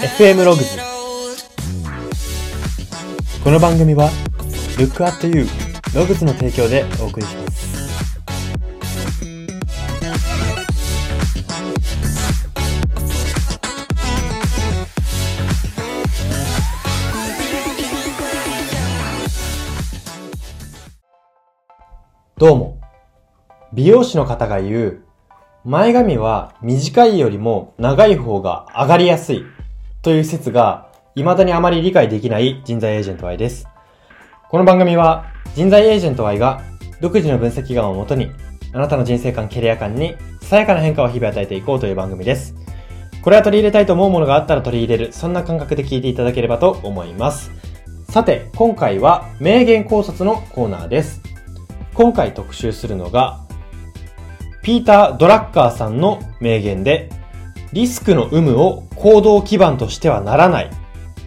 FM ログズこの番組は Look at You ログズの提供でお送りします。どうも。美容師の方が言う前髪は短いよりも長い方が上がりやすい。という説が未だにあまり理解できない人材エージェント Y です。この番組は人材エージェント Y が独自の分析眼をもとにあなたの人生観、キャリア観にさやかな変化を日々与えていこうという番組です。これは取り入れたいと思うものがあったら取り入れる、そんな感覚で聞いていただければと思います。さて、今回は名言考察のコーナーです。今回特集するのがピーター・ドラッカーさんの名言で、リスクの有無を行動基盤としてはならない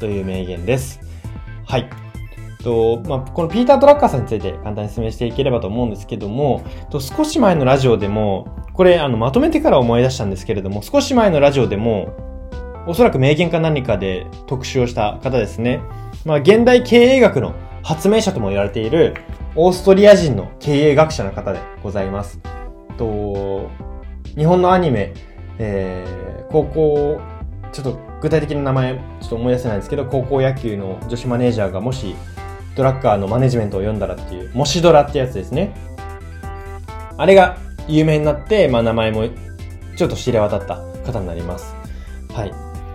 という名言です。はい。とまあ、このピーター・ドラッカーさんについて簡単に説明していければと思うんですけども、と少し前のラジオでも、これあのまとめてから思い出したんですけれども、少し前のラジオでも、おそらく名言か何かで特集をした方ですね。まあ、現代経営学の発明者とも言われているオーストリア人の経営学者の方でございます。と、日本のアニメ、えー、高校、ちょっと具体的な名前、ちょっと思い出せないんですけど、高校野球の女子マネージャーがもし、ドラッカーのマネジメントを読んだらっていう、もしドラってやつですね。あれが有名になって、まあ名前もちょっと知れ渡った方になります。はい。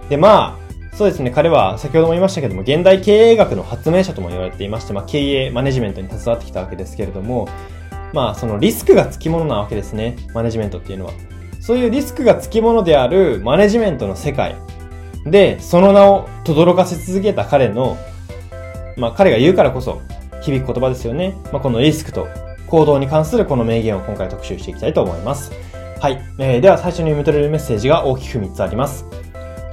で、まあ、そうですね、彼は先ほども言いましたけども、現代経営学の発明者とも言われていまして、まあ経営、マネジメントに携わってきたわけですけれども、まあそのリスクがつきものなわけですね。マネジメントっていうのは。そういうリスクがつきものであるマネジメントの世界で、その名を轟かせ続けた彼の、まあ彼が言うからこそ響く言葉ですよね。まあこのリスクと行動に関するこの名言を今回特集していきたいと思います。はい。えー、では最初に読み取れるメッセージが大きく3つあります。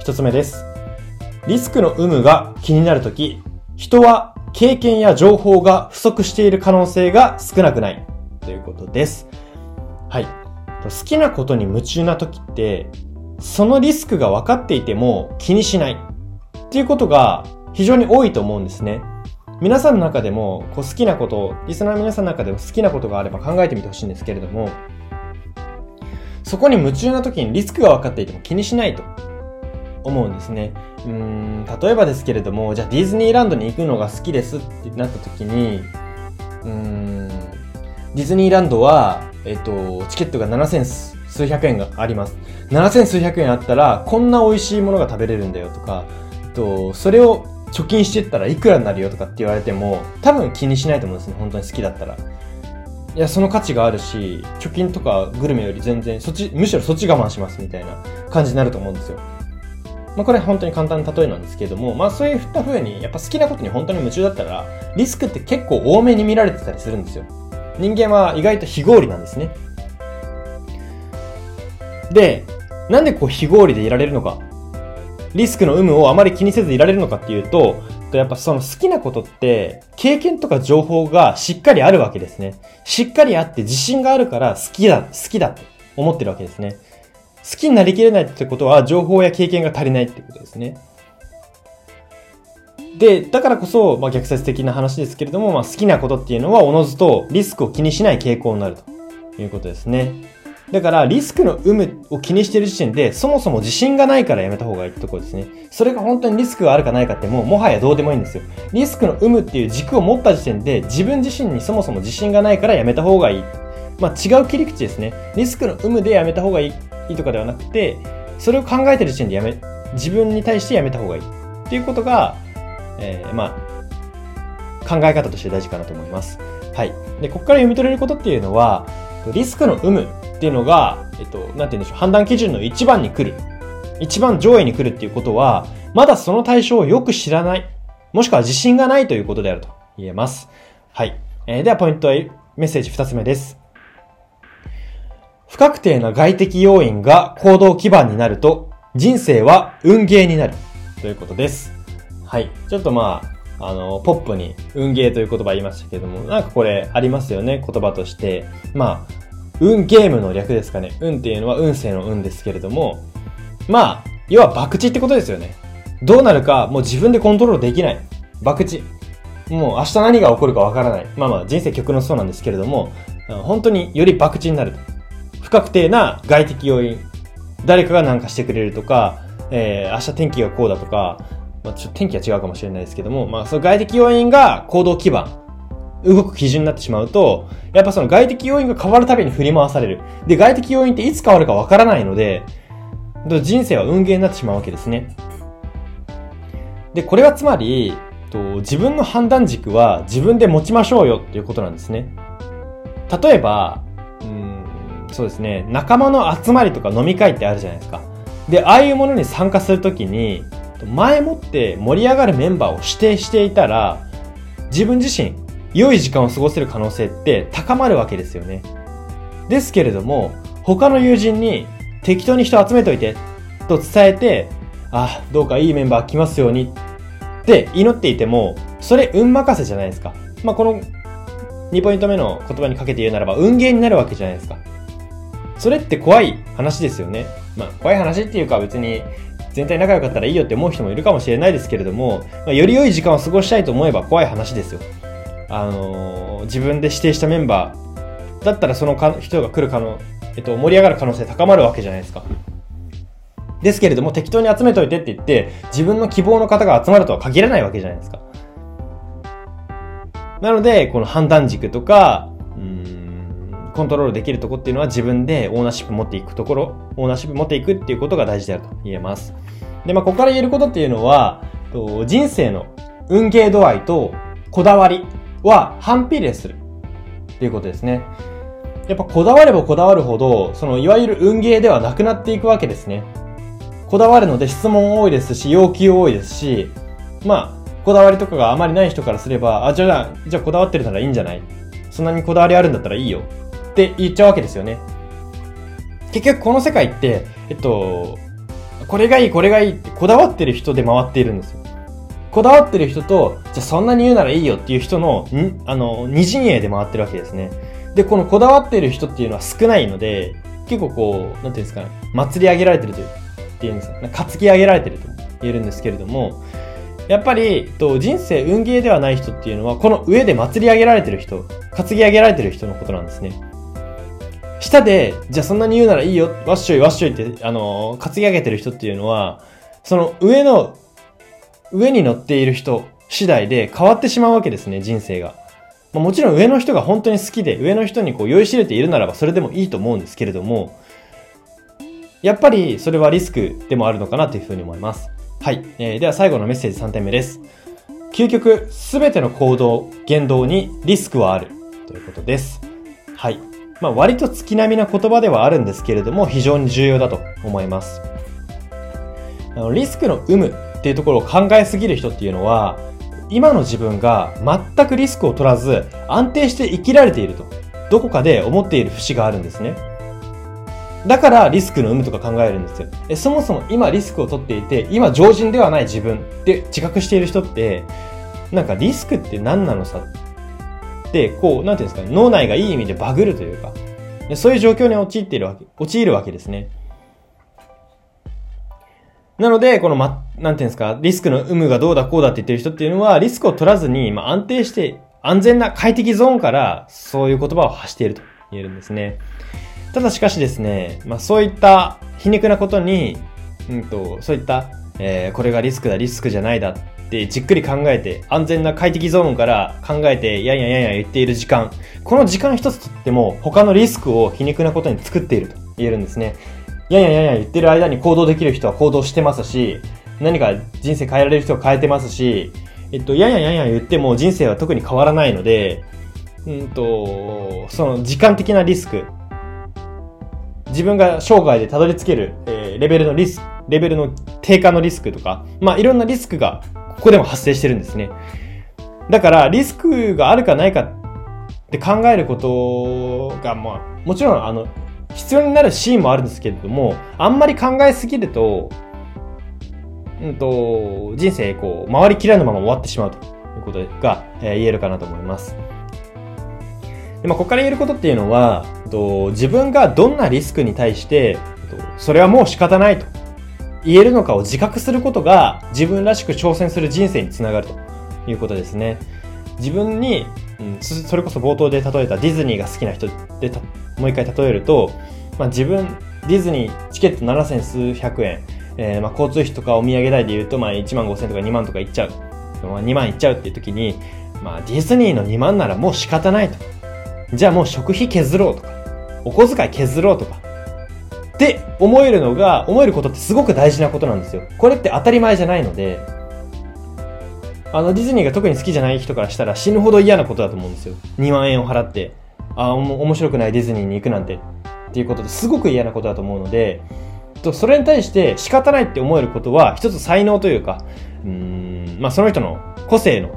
1つ目です。リスクの有無が気になるとき、人は経験や情報が不足している可能性が少なくない。ということです。はい。好きなことに夢中な時って、そのリスクが分かっていても気にしないっていうことが非常に多いと思うんですね。皆さんの中でもこう好きなこと、リスナーの皆さんの中でも好きなことがあれば考えてみてほしいんですけれども、そこに夢中な時にリスクが分かっていても気にしないと思うんですね。うん、例えばですけれども、じゃあディズニーランドに行くのが好きですってなった時に、うーん、ディズニーランドは、えっと、チケットが7000数百円があります。7000数百円あったら、こんな美味しいものが食べれるんだよとか、と、それを貯金してったらいくらになるよとかって言われても、多分気にしないと思うんですね。本当に好きだったら。いや、その価値があるし、貯金とかグルメより全然、そっち、むしろそっち我慢しますみたいな感じになると思うんですよ。まあ、これ本当に簡単な例えなんですけれども、まあそういった風に、やっぱ好きなことに本当に夢中だったら、リスクって結構多めに見られてたりするんですよ。人間は意外と非合理なんですね。で、なんでこう非合理でいられるのか。リスクの有無をあまり気にせずいられるのかっていうと、やっぱその好きなことって、経験とか情報がしっかりあるわけですね。しっかりあって自信があるから好きだ、好きだって思ってるわけですね。好きになりきれないってことは情報や経験が足りないってことですね。で、だからこそ、まあ、逆説的な話ですけれども、まあ、好きなことっていうのは、おのずとリスクを気にしない傾向になるということですね。だから、リスクの有無を気にしている時点で、そもそも自信がないからやめた方がいいってところですね。それが本当にリスクがあるかないかってもう、もはやどうでもいいんですよ。リスクの有無っていう軸を持った時点で、自分自身にそもそも自信がないからやめた方がいい。まあ、違う切り口ですね。リスクの有無でやめた方がいいいいとかではなくて、それを考えてる時点でやめ、自分に対してやめた方がいい。っていうことが、えー、まあ、考え方として大事かなと思います。はい。で、ここから読み取れることっていうのは、リスクの有無っていうのが、えっと、なんて言うんでしょう、判断基準の一番に来る。一番上位に来るっていうことは、まだその対象をよく知らない。もしくは自信がないということであると言えます。はい。えー、では、ポイント、メッセージ二つ目です。不確定な外的要因が行動基盤になると、人生は運ゲーになる。ということです。はい。ちょっとまあ、あの、ポップに運ゲーという言葉言いましたけども、なんかこれありますよね、言葉として。まあ、運ゲームの略ですかね。運っていうのは運勢の運ですけれども、まあ、要は博打ってことですよね。どうなるかもう自分でコントロールできない。博打。もう明日何が起こるかわからない。まあまあ人生極論そうなんですけれども、本当により博打になる。不確定な外的要因。誰かが何かしてくれるとか、えー、明日天気がこうだとか、まあ、ちょっと天気は違うかもしれないですけども、まあ、その外的要因が行動基盤、動く基準になってしまうと、やっぱその外的要因が変わるたびに振り回される。で、外的要因っていつ変わるかわからないので、人生は運ゲーになってしまうわけですね。で、これはつまり、と自分の判断軸は自分で持ちましょうよっていうことなんですね。例えば、うん、そうですね、仲間の集まりとか飲み会ってあるじゃないですか。で、ああいうものに参加するときに、前もって盛り上がるメンバーを指定していたら、自分自身、良い時間を過ごせる可能性って高まるわけですよね。ですけれども、他の友人に適当に人集めといて、と伝えて、あ、どうかいいメンバー来ますようにって祈っていても、それ運任せじゃないですか。まあ、この2ポイント目の言葉にかけて言うならば、運ゲーになるわけじゃないですか。それって怖い話ですよね。まあ、怖い話っていうか別に全体仲良かったらいいよって思う人もいるかもしれないですけれども、まあ、より良い時間を過ごしたいと思えば怖い話ですよ。あのー、自分で指定したメンバーだったらそのか人が来る可能、えっと、盛り上がる可能性高まるわけじゃないですか。ですけれども適当に集めといてって言って自分の希望の方が集まるとは限らないわけじゃないですか。なので、この判断軸とか、うん、コントロールできるとこっていうのは自分でオーナーシップ持っていくところ、オーナーシップ持っていくっていうことが大事であると言えます。で、まあ、ここから言えることっていうのは、人生の運ゲー度合いとこだわりは反比例するっていうことですね。やっぱこだわればこだわるほど、そのいわゆる運ゲーではなくなっていくわけですね。こだわるので質問多いですし、要求多いですし、まあ、こだわりとかがあまりない人からすれば、あ、じゃあ、じゃあこだわってるならいいんじゃない？そんなにこだわりあるんだったらいいよ。って言っちゃうわけですよね。結局この世界って、えっと、これがいい、これがいいってこだわってる人で回っているんですよ。こだわってる人と、じゃあそんなに言うならいいよっていう人の、あの、二陣営で回ってるわけですね。で、このこだわってる人っていうのは少ないので、結構こう、なんていうんですかね、祭り上げられてるという、っていうんですか、担ぎ上げられてると言えるんですけれども、やっぱり、と人生運ゲーではない人っていうのは、この上で祭り上げられてる人、担ぎ上げられてる人のことなんですね。下で、じゃあそんなに言うならいいよ、わっしょいわっしょいって、あの、担ぎ上げてる人っていうのは、その上の、上に乗っている人次第で変わってしまうわけですね、人生が。まあ、もちろん上の人が本当に好きで、上の人にこう酔いしれているならばそれでもいいと思うんですけれども、やっぱりそれはリスクでもあるのかなというふうに思います。はい。えー、では最後のメッセージ3点目です。究極、すべての行動、言動にリスクはあるということです。はい。まあ、割と月並みな言葉ではあるんですけれども、非常に重要だと思います。あのリスクの有無っていうところを考えすぎる人っていうのは、今の自分が全くリスクを取らず、安定して生きられていると、どこかで思っている節があるんですね。だからリスクの有無とか考えるんですよ。えそもそも今リスクを取っていて、今常人ではない自分って自覚している人って、なんかリスクって何なのさって、こう、なんていうんですか、脳内がいい意味でバグるというか、そういう状況に陥っているわけ、陥るわけですね。なので、このま、なんていうんですか、リスクの有無がどうだこうだって言ってる人っていうのは、リスクを取らずに、まあ、安定して、安全な快適ゾーンから、そういう言葉を発していると言えるんですね。ただしかしですね、まあそういった皮肉なことに、うんと、そういった、えー、これがリスクだ、リスクじゃないだてじっくり考えて、安全な快適ゾーンから考えて、やんやんやんやん言っている時間、この時間一つとっても、他のリスクを皮肉なことに作っていると言えるんですね。やんやんやんやん言ってる間に行動できる人は行動してますし、何か人生変えられる人は変えてますし、えっと、やんやんやんやん言っても人生は特に変わらないので、うんと、その時間的なリスク、自分が生涯でたどり着ける、えー、レベルのリスク、レベルの低下のリスクとか、まあいろんなリスクがこでも発生してるんですね。だからリスクがあるかないかって考えることが、まあもちろんあの、必要になるシーンもあるんですけれども、あんまり考えすぎると、うんと、人生こう、回りきらぬまま終わってしまうということが、えー、言えるかなと思います。で、まあ、ここから言えることっていうのは、と自分がどんなリスクに対して、それはもう仕方ないと言えるのかを自覚することが自分らしく挑戦する人生につながるということですね。自分に、うん、それこそ冒頭で例えたディズニーが好きな人でもう一回例えると、まあ、自分、ディズニーチケット7千数百円、えー、まあ交通費とかお土産代で言うと、まあ1万5千とか2万とかいっちゃう。まあ、2万いっちゃうっていう時に、まあディズニーの2万ならもう仕方ないと。じゃあもう食費削ろうとか、お小遣い削ろうとか、って思えるのが、思えることってすごく大事なことなんですよ。これって当たり前じゃないので、あの、ディズニーが特に好きじゃない人からしたら死ぬほど嫌なことだと思うんですよ。2万円を払って、ああ、面白くないディズニーに行くなんて、っていうことですごく嫌なことだと思うので、とそれに対して仕方ないって思えることは一つ才能というか、うん、まあその人の個性の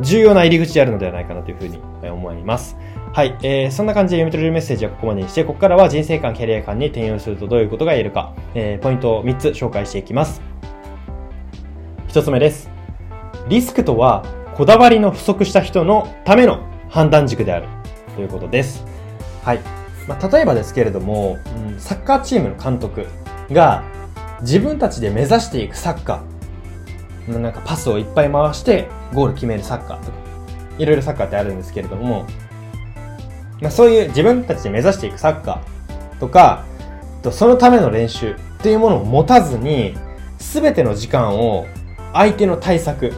重要な入り口であるのではないかなというふうに思います。はい。えー、そんな感じで読み取れるメッセージはここまでにして、ここからは人生観、キャリア観に転用するとどういうことが言えるか、えー、ポイントを3つ紹介していきます。1つ目です。リスクとは、こだわりの不足した人のための判断軸であるということです。はい。まあ、例えばですけれども、うん、サッカーチームの監督が自分たちで目指していくサッカー、なんかパスをいっぱい回してゴール決めるサッカーとか、いろいろサッカーってあるんですけれども、まあ、そういう自分たちで目指していくサッカーとか、そのための練習っていうものを持たずに、すべての時間を相手の対策、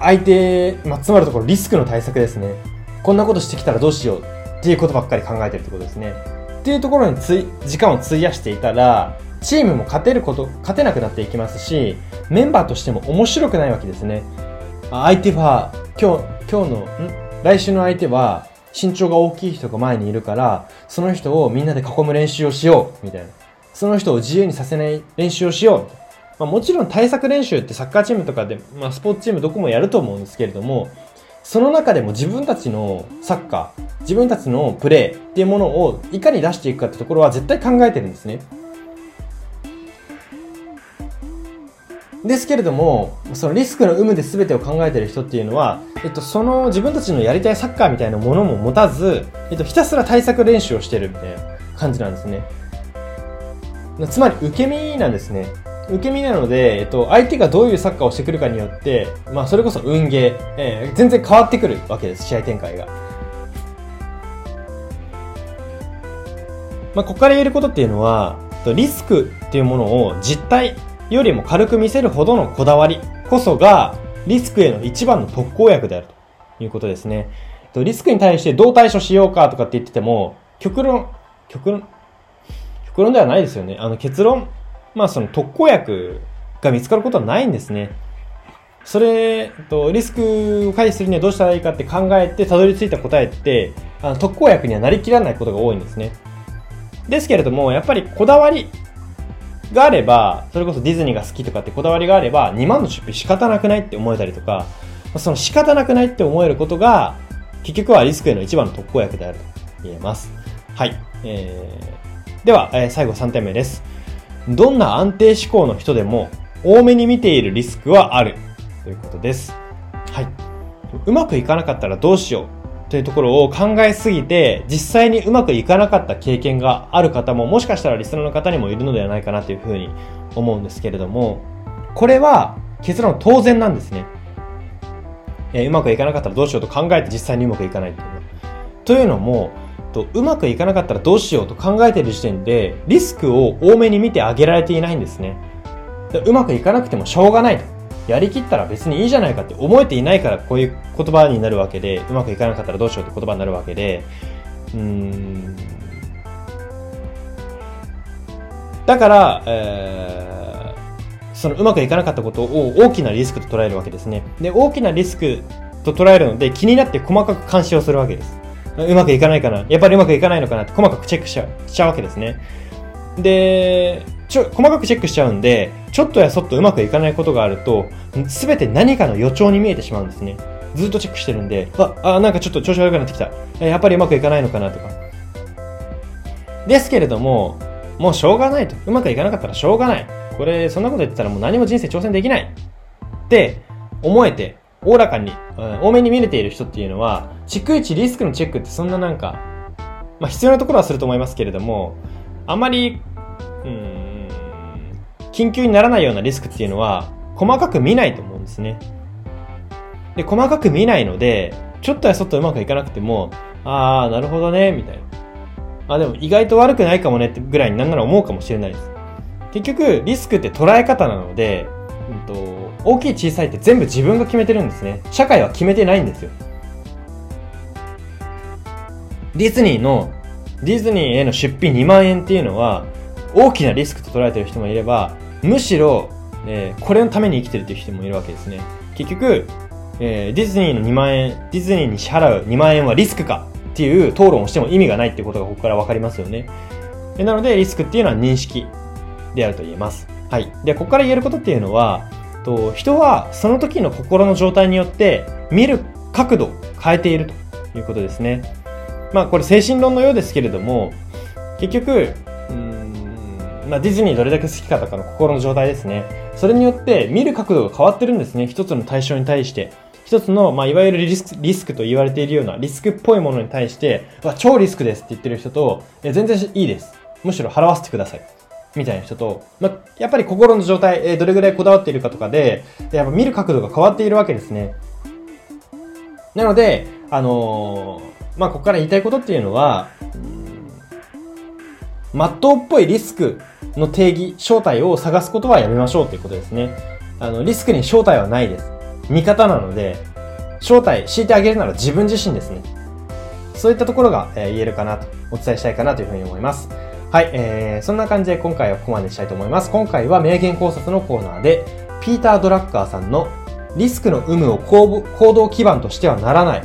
相手、まあ、つまるところリスクの対策ですね。こんなことしてきたらどうしようっていうことばっかり考えてるってことですね。っていうところについ時間を費やしていたら、チームも勝てること、勝てなくなっていきますし、メンバーとしても面白くないわけですね。相手は、今日、今日の、ん？来週の相手は、身長が大きい人が前にいるから、その人をみんなで囲む練習をしようみたいな。その人を自由にさせない練習をしようまあ、もちろん対策練習ってサッカーチームとかで、まあ、スポーツチームどこもやると思うんですけれども、その中でも自分たちのサッカー、自分たちのプレーっていうものをいかに出していくかってところは絶対考えてるんですね。ですけれども、そのリスクの有無で全てを考えてる人っていうのは、えっと、その自分たちのやりたいサッカーみたいなものも持たず、えっと、ひたすら対策練習をしてるみたいな感じなんですね。つまり、受け身なんですね。受け身なので、えっと、相手がどういうサッカーをしてくるかによって、まあ、それこそ運ゲー、えー、全然変わってくるわけです、試合展開が。まあ、ここから言えることっていうのは、リスクっていうものを実態よりも軽く見せるほどのこだわりこそが、リスクへの一番の特効薬であるということですね。リスクに対してどう対処しようかとかって言ってても、極論、極論、極論ではないですよね。あの結論、まあその特効薬が見つかることはないんですね。それと、リスクを回避するにはどうしたらいいかって考えてたどり着いた答えって、あの特効薬にはなりきらないことが多いんですね。ですけれども、やっぱりこだわりがあれば、それこそディズニーが好きとかってこだわりがあれば、2万の出費仕方なくないって思えたりとか、その仕方なくないって思えることが、結局はリスクへの一番の特効薬であると言えます。はい。えー、では、えー、最後3点目です。どんな安定志向の人でも多めに見ているリスクはあるということです。はい。うまくいかなかったらどうしようというところを考えすぎて、実際にうまくいかなかった経験がある方も、もしかしたらリスナーの方にもいるのではないかなというふうに思うんですけれども、これは結論当然なんですね。えー、うまくいかなかったらどうしようと考えて実際にうまくいかないっていうの。というのも、と、うまくいかなかったらどうしようと考えている時点で、リスクを多めに見てあげられていないんですね。うまくいかなくてもしょうがないと。やりきったら別にいいじゃないかって思えていないからこういう言葉になるわけで、うまくいかなかったらどうしようって言葉になるわけで、うーん。だから、えー、そのうまくいかなかったことを大きなリスクと捉えるわけですね。で、大きなリスクと捉えるので気になって細かく監視をするわけです。うまくいかないかなやっぱりうまくいかないのかなって細かくチェックしちゃうしちゃうわけですね。で、ちょ、細かくチェックしちゃうんで、ちょっとやそっとうまくいかないことがあると、すべて何かの予兆に見えてしまうんですね。ずっとチェックしてるんで、あ、あ、なんかちょっと調子悪くなってきた。やっぱりうまくいかないのかなとか。ですけれども、もうしょうがないと。うまくいかなかったらしょうがない。これ、そんなこと言ってたらもう何も人生挑戦できない。って思えて、おおらかに、多めに見れている人っていうのは、逐一リスクのチェックってそんななんか、まあ必要なところはすると思いますけれども、あまり、緊急にならないようなリスクっていうのは、細かく見ないと思うんですね。で、細かく見ないので、ちょっとやそっとうまくいかなくても、あー、なるほどね、みたいな。あ、でも意外と悪くないかもねってぐらいになんなら思うかもしれないです。結局、リスクって捉え方なので、うんと、大きい小さいって全部自分が決めてるんですね。社会は決めてないんですよ。ディズニーの、ディズニーへの出費2万円っていうのは、大きなリスクと捉えてる人もいれば、むしろ、えー、これのために生きてるっていう人もいるわけですね。結局、えー、ディズニーの2万円、ディズニーに支払う2万円はリスクかっていう討論をしても意味がないっていうことがここからわかりますよね。なので、リスクっていうのは認識であると言えます。はい。で、ここから言えることっていうのは、と人はその時の心の状態によって見る角度を変えているということですね。まあこれ精神論のようですけれども、結局、まあ、ディズニーどれだけ好きかとかの心の状態ですね。それによって見る角度が変わってるんですね。一つの対象に対して。一つの、まあ、いわゆるリスクリスクと言われているようなリスクっぽいものに対して、超リスクですって言ってる人と、全然いいです。むしろ払わせてください。みたいな人と、まあ、やっぱり心の状態、え、どれぐらいこだわっているかとかで、やっぱ見る角度が変わっているわけですね。なので、あのー、まあ、ここから言いたいことっていうのは、まっとうっぽいリスクの定義、正体を探すことはやめましょうということですね。あの、リスクに正体はないです。味方なので、正体、敷いてあげるなら自分自身ですね。そういったところが、えー、言えるかなと、お伝えしたいかなというふうに思います。はい、えー、そんな感じで今回はここまでしたいと思います。今回は名言考察のコーナーで、ピーター・ドラッカーさんのリスクの有無を行動基盤としてはならない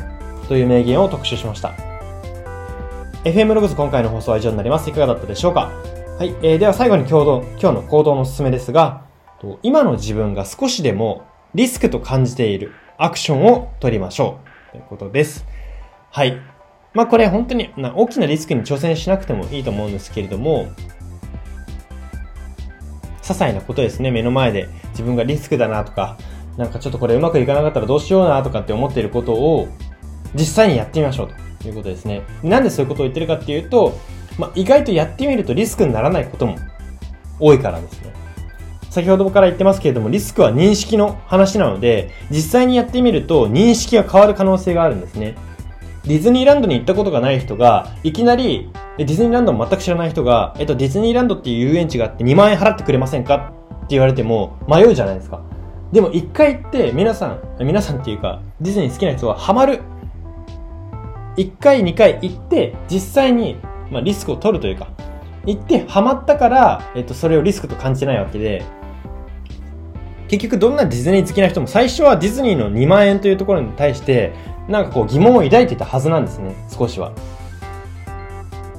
という名言を特集しました。FM ログズ今回の放送は以上になります。いかがだったでしょうか？はい、えー、では最後に今日今日の行動のおすすめですが、今の自分が少しでもリスクと感じているアクションを取りましょうということです。はい。まあこれ本当に大きなリスクに挑戦しなくてもいいと思うんですけれども、些細なことですね、目の前で自分がリスクだなとか、なんかちょっとこれうまくいかなかったらどうしようなとかって思っていることを実際にやってみましょうということですね。なんでそういうことを言ってるかっていうと、まあ、意外とやってみるとリスクにならないことも多いからですね。先ほどから言ってますけれども、リスクは認識の話なので、実際にやってみると認識が変わる可能性があるんですね。ディズニーランドに行ったことがない人が、いきなり、ディズニーランドも全く知らない人が、えっと、ディズニーランドっていう遊園地があって2万円払ってくれませんか？って言われても迷うじゃないですか。でも一回行って皆さん、皆さんっていうか、ディズニー好きな人はハマる。一回二回行って、実際にまあ、リスクを取るというか、行ってハマったから、えっと、それをリスクと感じないわけで、結局どんなディズニー好きな人も最初はディズニーの2万円というところに対して、なんかこう疑問を抱いていたはずなんですね、少しは。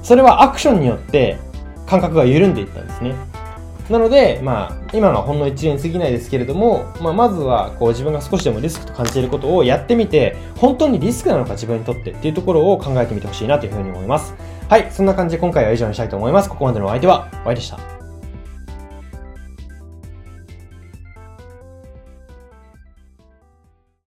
それはアクションによって感覚が緩んでいったんですね。なので、まあ、今のはほんの一例に過ぎないですけれども、まあ、まずは、こう、自分が少しでもリスクと感じていることをやってみて、本当にリスクなのか自分にとってっていうところを考えてみてほしいなというふうに思います。はい、そんな感じで今回は以上にしたいと思います。ここまでのお相手は、ワイでした。